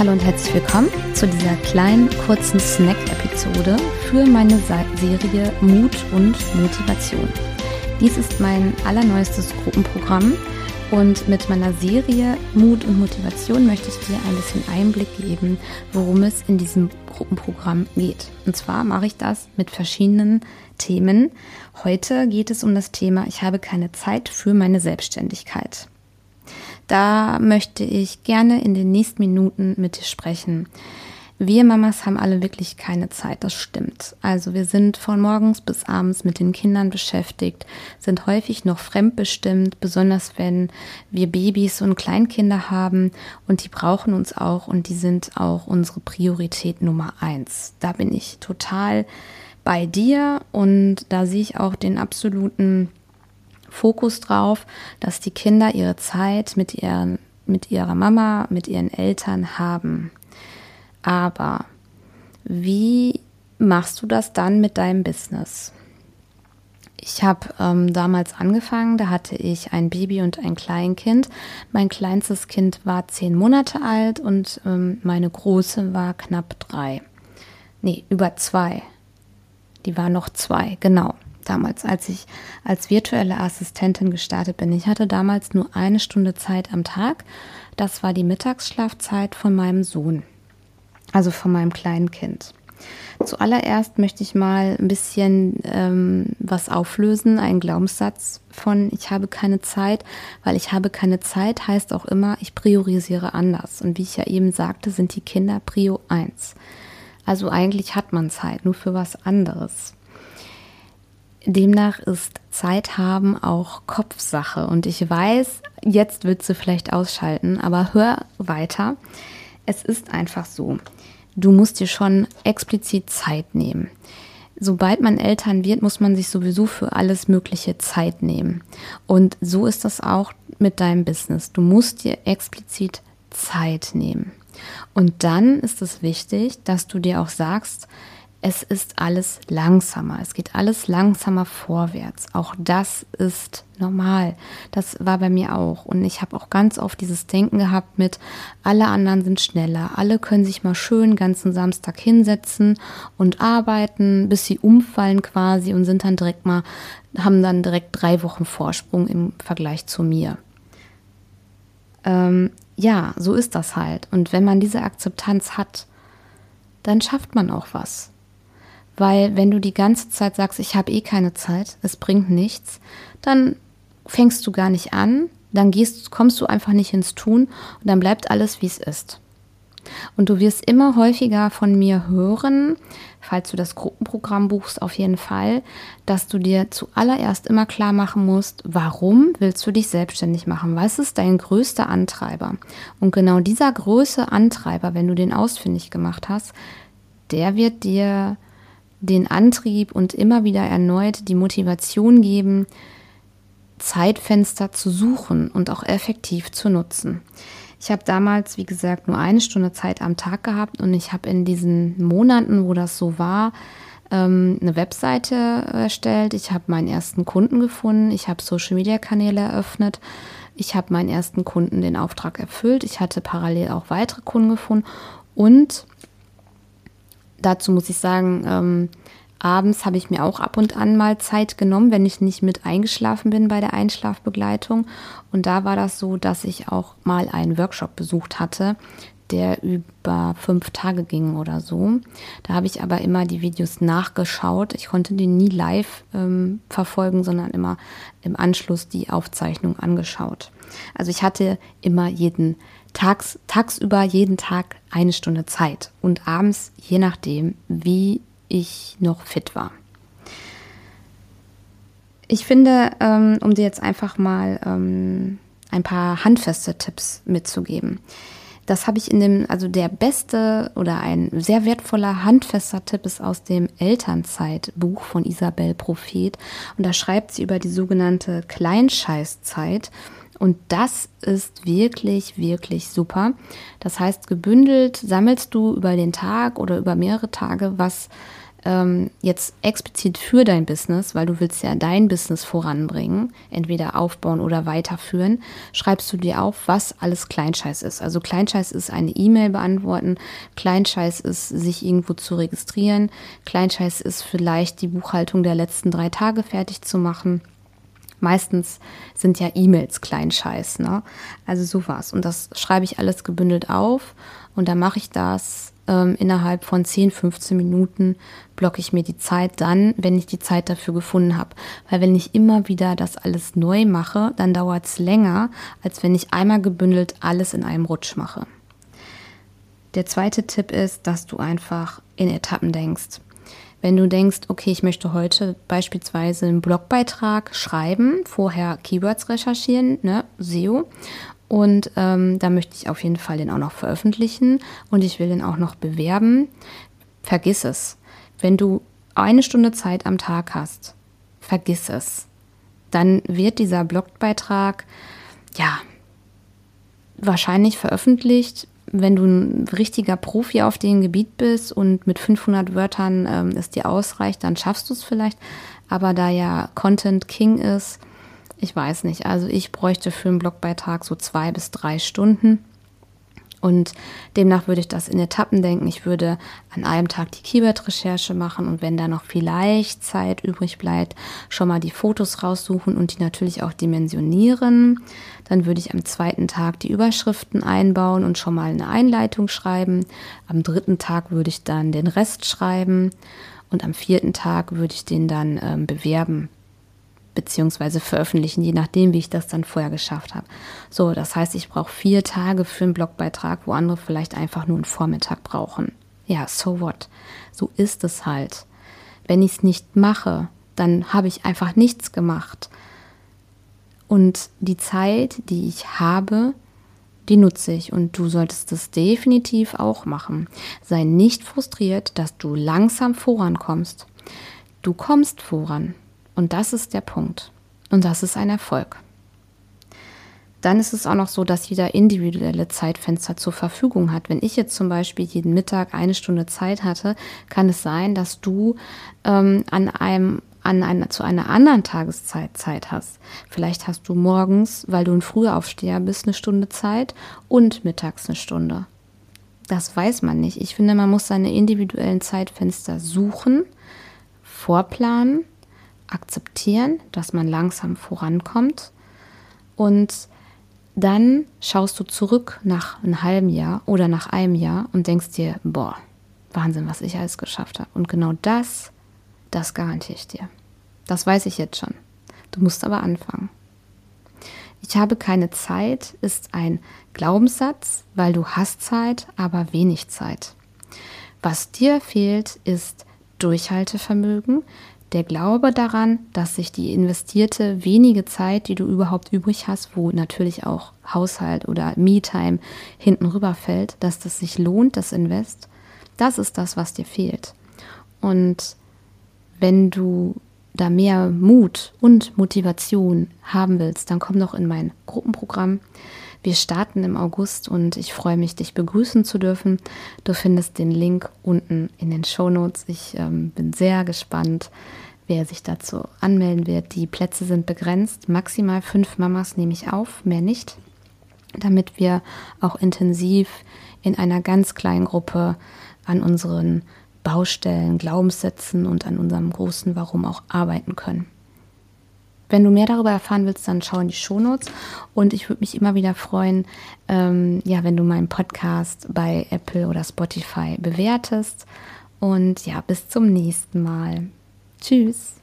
Hallo und herzlich willkommen zu dieser kleinen, kurzen Snack-Episode für meine Serie Mut und Motivation. Dies ist mein allerneuestes Gruppenprogramm und mit meiner Serie Mut und Motivation möchte ich dir ein bisschen Einblick geben, worum es in diesem Gruppenprogramm geht. Und zwar mache ich das mit verschiedenen Themen. Heute geht es um das Thema Ich habe keine Zeit für meine Selbstständigkeit. Da möchte ich gerne in den nächsten Minuten mit dir sprechen. Wir Mamas haben alle wirklich keine Zeit, das stimmt. Also wir sind von morgens bis abends mit den Kindern beschäftigt, sind häufig noch fremdbestimmt, besonders wenn wir Babys und Kleinkinder haben und die brauchen uns auch und die sind auch unsere Priorität Nummer eins. Da bin ich total bei dir und da sehe ich auch den absoluten Fokus drauf, dass die Kinder ihre Zeit mit ihren mit ihrer Mama, mit ihren Eltern haben. Aber wie machst du das dann mit deinem Business? Ich habe ähm, damals angefangen, da hatte ich ein Baby und ein Kleinkind. Mein kleinstes Kind war zehn Monate alt und ähm, meine große war knapp drei. Nee, über zwei. Die war noch zwei, genau. Damals, als ich als virtuelle Assistentin gestartet bin. Ich hatte damals nur eine Stunde Zeit am Tag. Das war die Mittagsschlafzeit von meinem Sohn also von meinem kleinen Kind. Zuallererst möchte ich mal ein bisschen ähm, was auflösen, einen Glaubenssatz von ich habe keine Zeit, weil ich habe keine Zeit heißt auch immer, ich priorisiere anders. Und wie ich ja eben sagte, sind die Kinder Prio 1. Also eigentlich hat man Zeit, nur für was anderes. Demnach ist Zeit haben auch Kopfsache. Und ich weiß, jetzt wird sie vielleicht ausschalten, aber hör weiter. Es ist einfach so du musst dir schon explizit Zeit nehmen. Sobald man Eltern wird, muss man sich sowieso für alles Mögliche Zeit nehmen. Und so ist das auch mit deinem Business. Du musst dir explizit Zeit nehmen. Und dann ist es wichtig, dass du dir auch sagst, es ist alles langsamer. Es geht alles langsamer vorwärts. Auch das ist normal. Das war bei mir auch. Und ich habe auch ganz oft dieses Denken gehabt mit, alle anderen sind schneller. Alle können sich mal schön ganzen Samstag hinsetzen und arbeiten, bis sie umfallen quasi und sind dann direkt mal, haben dann direkt drei Wochen Vorsprung im Vergleich zu mir. Ähm, ja, so ist das halt. Und wenn man diese Akzeptanz hat, dann schafft man auch was. Weil wenn du die ganze Zeit sagst, ich habe eh keine Zeit, es bringt nichts, dann fängst du gar nicht an, dann gehst, kommst du einfach nicht ins Tun und dann bleibt alles, wie es ist. Und du wirst immer häufiger von mir hören, falls du das Gruppenprogramm buchst, auf jeden Fall, dass du dir zuallererst immer klar machen musst, warum willst du dich selbstständig machen? Was ist dein größter Antreiber? Und genau dieser größte Antreiber, wenn du den ausfindig gemacht hast, der wird dir den Antrieb und immer wieder erneut die Motivation geben, Zeitfenster zu suchen und auch effektiv zu nutzen. Ich habe damals, wie gesagt, nur eine Stunde Zeit am Tag gehabt und ich habe in diesen Monaten, wo das so war, ähm, eine Webseite erstellt. Ich habe meinen ersten Kunden gefunden. Ich habe Social-Media-Kanäle eröffnet. Ich habe meinen ersten Kunden den Auftrag erfüllt. Ich hatte parallel auch weitere Kunden gefunden und dazu muss ich sagen, ähm, abends habe ich mir auch ab und an mal Zeit genommen, wenn ich nicht mit eingeschlafen bin bei der Einschlafbegleitung. Und da war das so, dass ich auch mal einen Workshop besucht hatte, der über fünf Tage ging oder so. Da habe ich aber immer die Videos nachgeschaut. Ich konnte die nie live ähm, verfolgen, sondern immer im Anschluss die Aufzeichnung angeschaut. Also ich hatte immer jeden tags, tagsüber jeden Tag eine Stunde Zeit und abends, je nachdem, wie ich noch fit war. Ich finde, ähm, um dir jetzt einfach mal ähm, ein paar handfeste Tipps mitzugeben. Das habe ich in dem, also der beste oder ein sehr wertvoller handfester Tipp ist aus dem Elternzeitbuch von Isabel Prophet. Und da schreibt sie über die sogenannte Kleinscheißzeit. Und das ist wirklich, wirklich super. Das heißt, gebündelt sammelst du über den Tag oder über mehrere Tage, was ähm, jetzt explizit für dein Business, weil du willst ja dein Business voranbringen, entweder aufbauen oder weiterführen, schreibst du dir auf, was alles Kleinscheiß ist. Also Kleinscheiß ist eine E-Mail beantworten, Kleinscheiß ist sich irgendwo zu registrieren, Kleinscheiß ist vielleicht die Buchhaltung der letzten drei Tage fertig zu machen. Meistens sind ja E-Mails Kleinscheiß, ne? Also sowas. Und das schreibe ich alles gebündelt auf und dann mache ich das ähm, innerhalb von 10, 15 Minuten blocke ich mir die Zeit dann, wenn ich die Zeit dafür gefunden habe. Weil wenn ich immer wieder das alles neu mache, dann dauert es länger, als wenn ich einmal gebündelt alles in einem Rutsch mache. Der zweite Tipp ist, dass du einfach in Etappen denkst. Wenn du denkst, okay, ich möchte heute beispielsweise einen Blogbeitrag schreiben, vorher Keywords recherchieren, ne, SEO, und ähm, da möchte ich auf jeden Fall den auch noch veröffentlichen und ich will den auch noch bewerben. Vergiss es. Wenn du eine Stunde Zeit am Tag hast, vergiss es. Dann wird dieser Blogbeitrag, ja, wahrscheinlich veröffentlicht. Wenn du ein richtiger Profi auf dem Gebiet bist und mit 500 Wörtern ähm, es dir ausreicht, dann schaffst du es vielleicht. Aber da ja Content King ist, ich weiß nicht. Also ich bräuchte für einen Blogbeitrag so zwei bis drei Stunden. Und demnach würde ich das in Etappen denken. Ich würde an einem Tag die Keyword-Recherche machen und wenn da noch vielleicht Zeit übrig bleibt, schon mal die Fotos raussuchen und die natürlich auch dimensionieren. Dann würde ich am zweiten Tag die Überschriften einbauen und schon mal eine Einleitung schreiben. Am dritten Tag würde ich dann den Rest schreiben und am vierten Tag würde ich den dann ähm, bewerben beziehungsweise veröffentlichen, je nachdem, wie ich das dann vorher geschafft habe. So, das heißt, ich brauche vier Tage für einen Blogbeitrag, wo andere vielleicht einfach nur einen Vormittag brauchen. Ja, so what? So ist es halt. Wenn ich es nicht mache, dann habe ich einfach nichts gemacht. Und die Zeit, die ich habe, die nutze ich und du solltest es definitiv auch machen. Sei nicht frustriert, dass du langsam vorankommst. Du kommst voran. Und das ist der Punkt. Und das ist ein Erfolg. Dann ist es auch noch so, dass jeder individuelle Zeitfenster zur Verfügung hat. Wenn ich jetzt zum Beispiel jeden Mittag eine Stunde Zeit hatte, kann es sein, dass du ähm, an einem an einer, zu einer anderen Tageszeit Zeit hast. Vielleicht hast du morgens, weil du ein Frühaufsteher bist, eine Stunde Zeit und mittags eine Stunde. Das weiß man nicht. Ich finde, man muss seine individuellen Zeitfenster suchen, vorplanen akzeptieren, dass man langsam vorankommt und dann schaust du zurück nach einem halben Jahr oder nach einem Jahr und denkst dir, boah, Wahnsinn, was ich alles geschafft habe. Und genau das, das garantiere ich dir. Das weiß ich jetzt schon. Du musst aber anfangen. Ich habe keine Zeit ist ein Glaubenssatz, weil du hast Zeit, aber wenig Zeit. Was dir fehlt, ist Durchhaltevermögen, der Glaube daran, dass sich die investierte wenige Zeit, die du überhaupt übrig hast, wo natürlich auch Haushalt oder Me-Time hinten rüberfällt, dass das sich lohnt, das Invest, das ist das, was dir fehlt. Und wenn du da mehr Mut und Motivation haben willst, dann komm doch in mein Gruppenprogramm. Wir starten im August und ich freue mich, dich begrüßen zu dürfen. Du findest den Link unten in den Show Notes. Ich ähm, bin sehr gespannt, wer sich dazu anmelden wird. Die Plätze sind begrenzt. Maximal fünf Mamas nehme ich auf, mehr nicht, damit wir auch intensiv in einer ganz kleinen Gruppe an unseren Baustellen, Glaubenssätzen und an unserem großen Warum auch arbeiten können. Wenn du mehr darüber erfahren willst, dann schau in die Shownotes. Und ich würde mich immer wieder freuen, ähm, ja, wenn du meinen Podcast bei Apple oder Spotify bewertest. Und ja, bis zum nächsten Mal. Tschüss.